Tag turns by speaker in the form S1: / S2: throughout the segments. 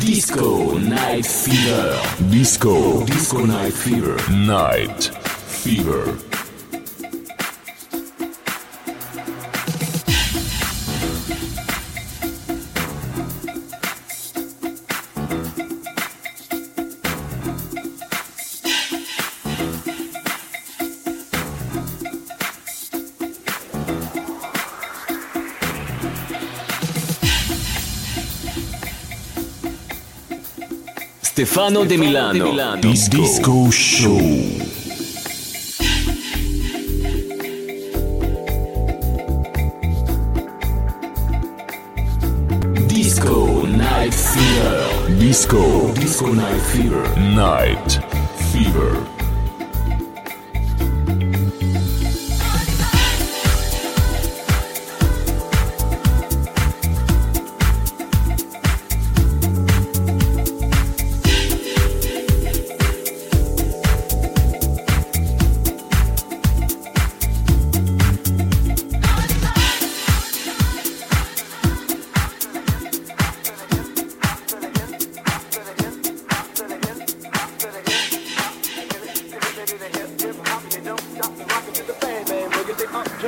S1: Disco Night Fever. Disco. Disco Night Fever. Night Fever. Stéphano, De Milano. Demilano. Disco, Disco Show. Disco Night Fever. Disco. Disco Night Fever. Night Fever.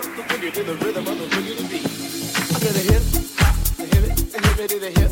S2: jump the boogie to the rhythm of the boogie to beat. I said a hip, a hip, a hip, a hip, hip.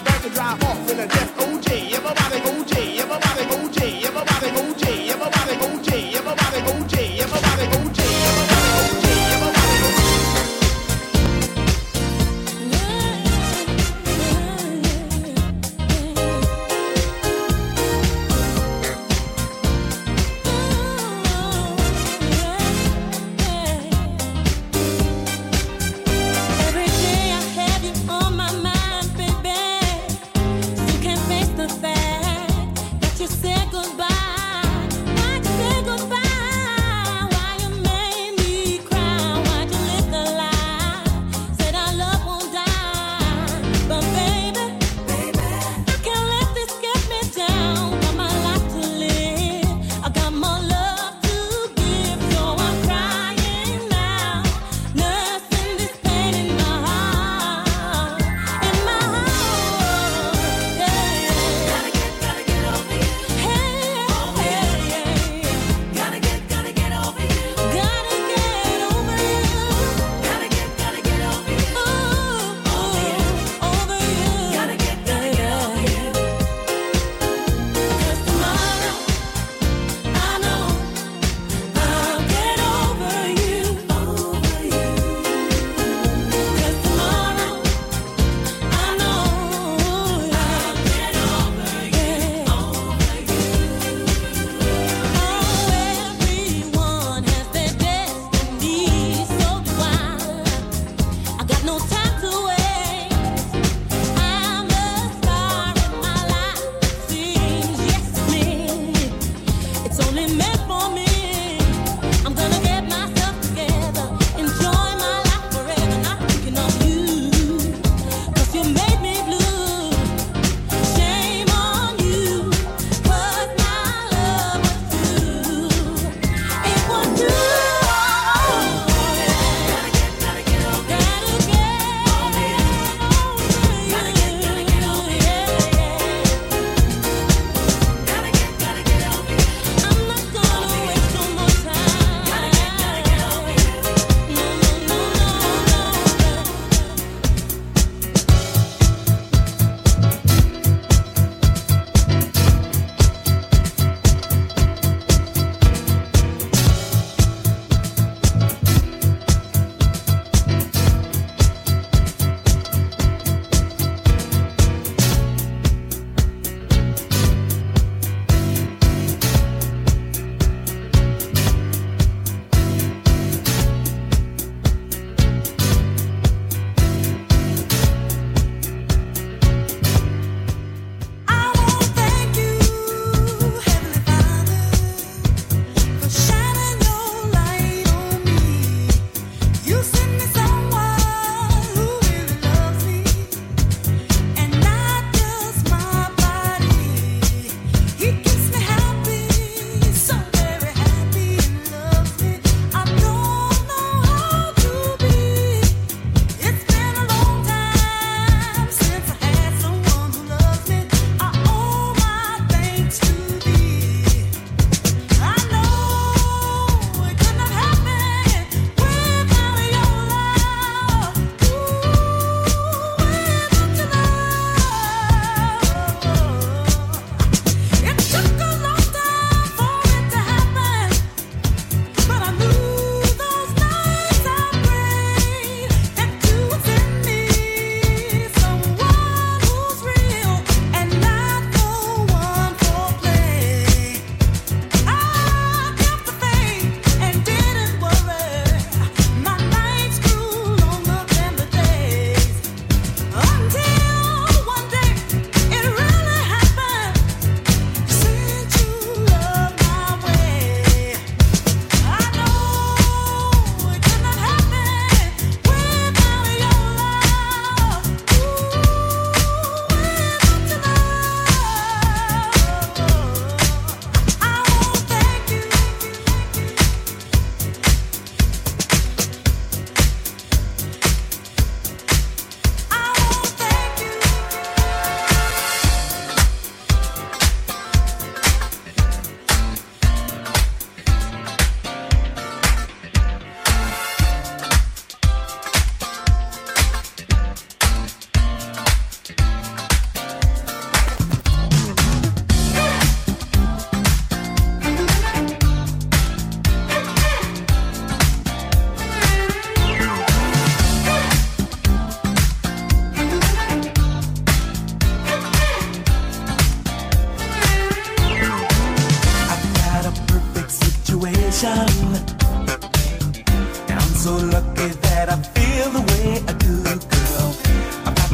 S3: about to drive off in a death OG.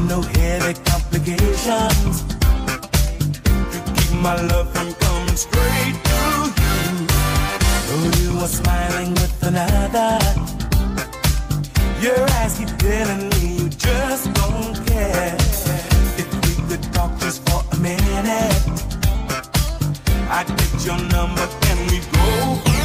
S1: No headache complications. You keep my love from coming straight to you. Oh, you are smiling with another. Your eyes keep telling me you just don't care. If we could talk just for a minute, I'd get your number and we go.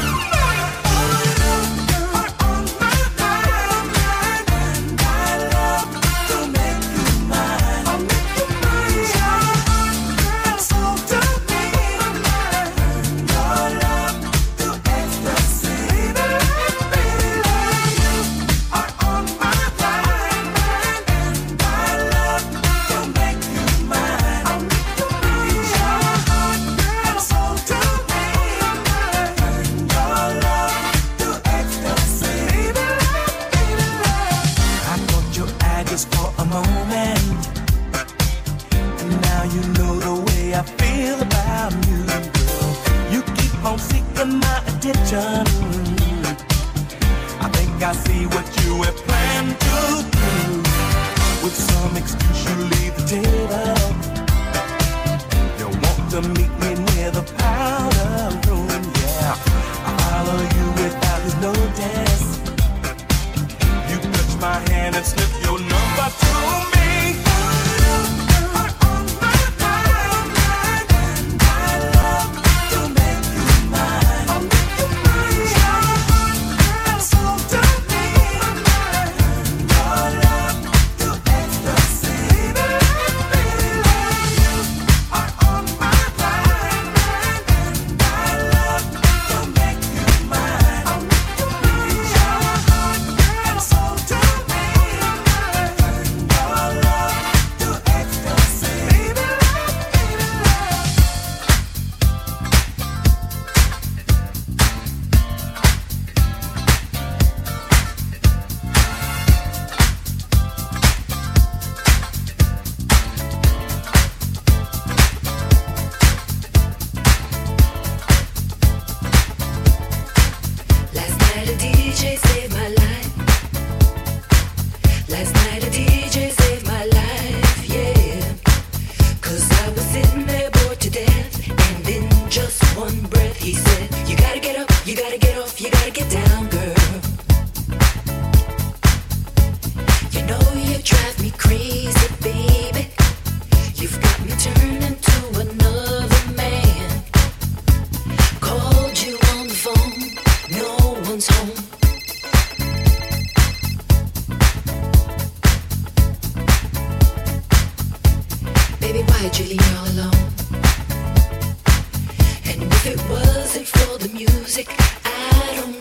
S4: music. I don't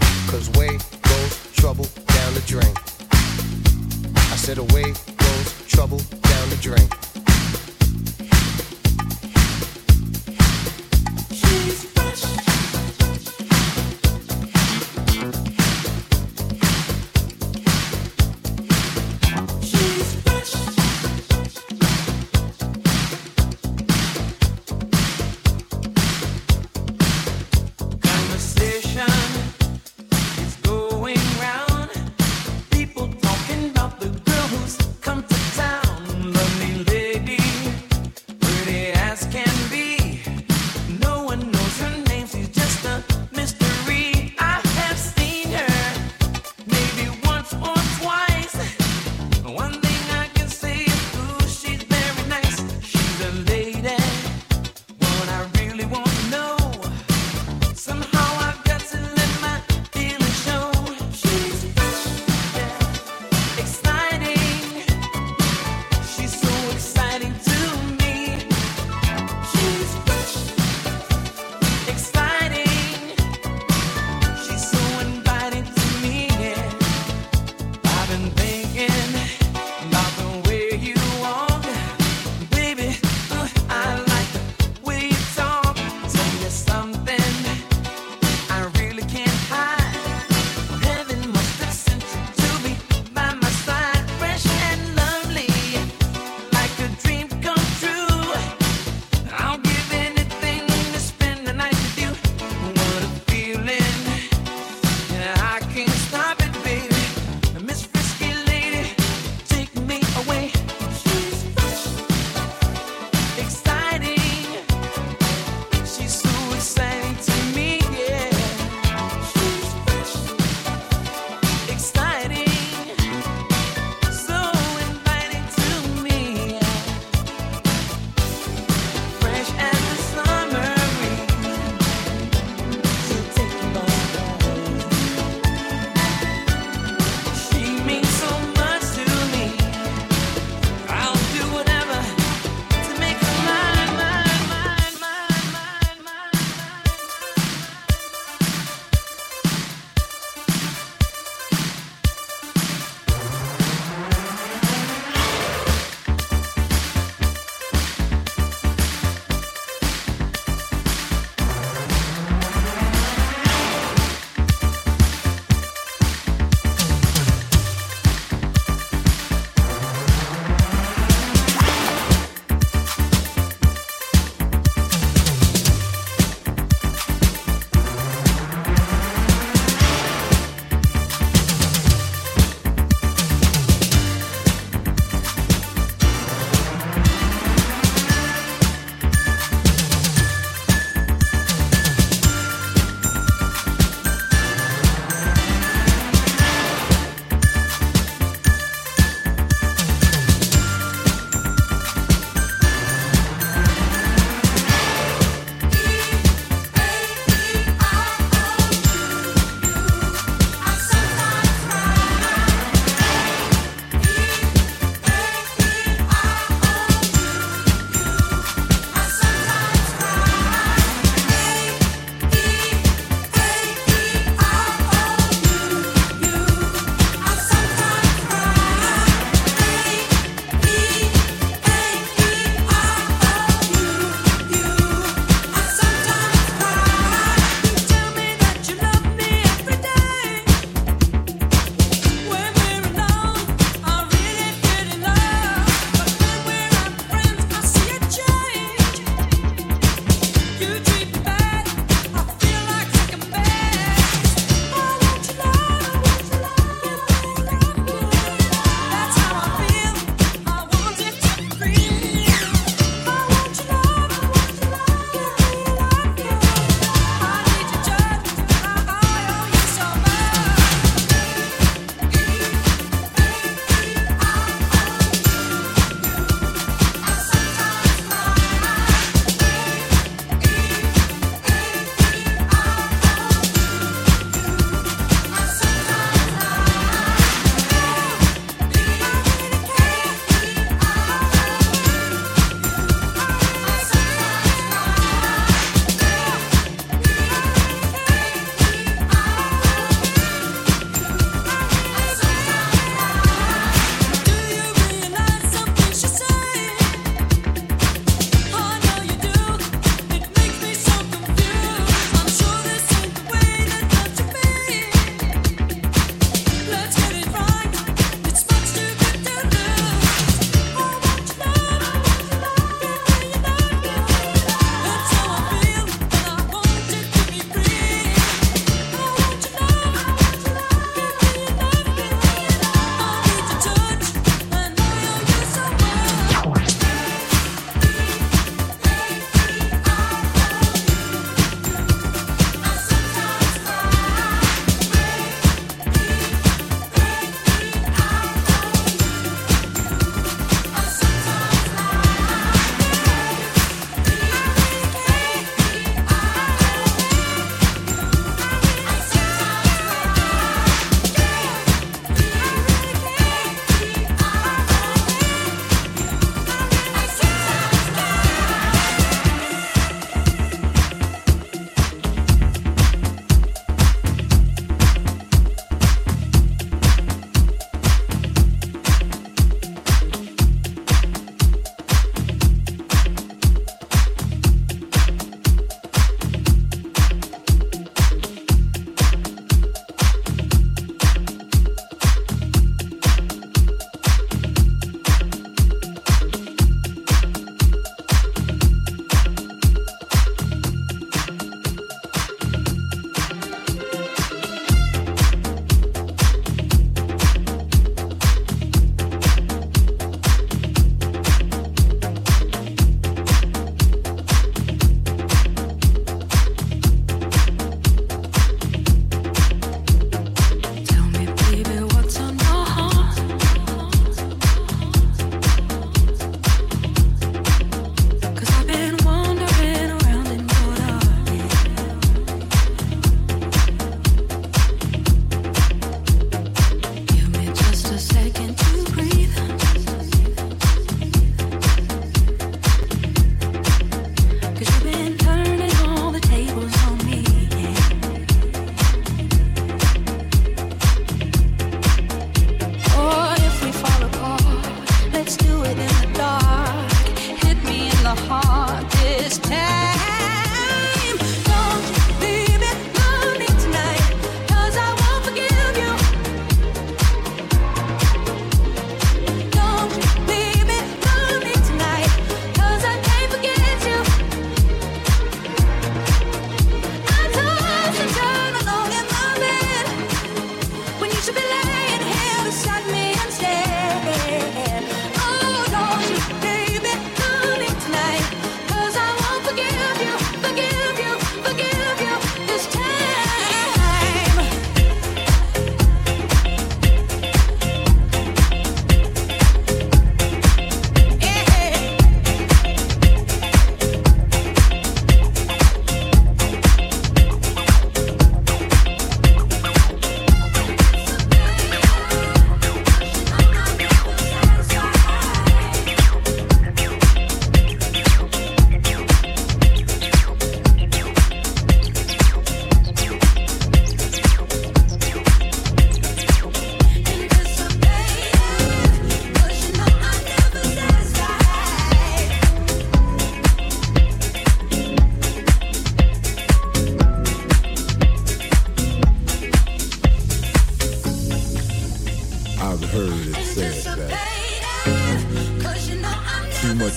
S5: Cause way goes trouble down the drain. I said away goes trouble down the drain.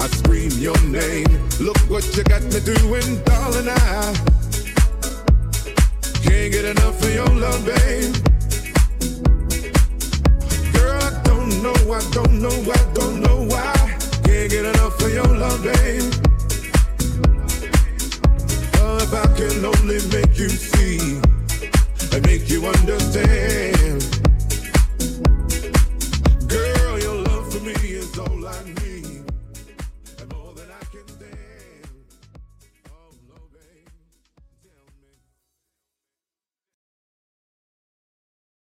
S6: I scream your name. Look what you got me doing, darling. I can't get enough of your love, babe. Girl, I don't know, I don't know, I don't know why. Can't get enough of your love, babe. Oh, if I can only make you see and make you understand.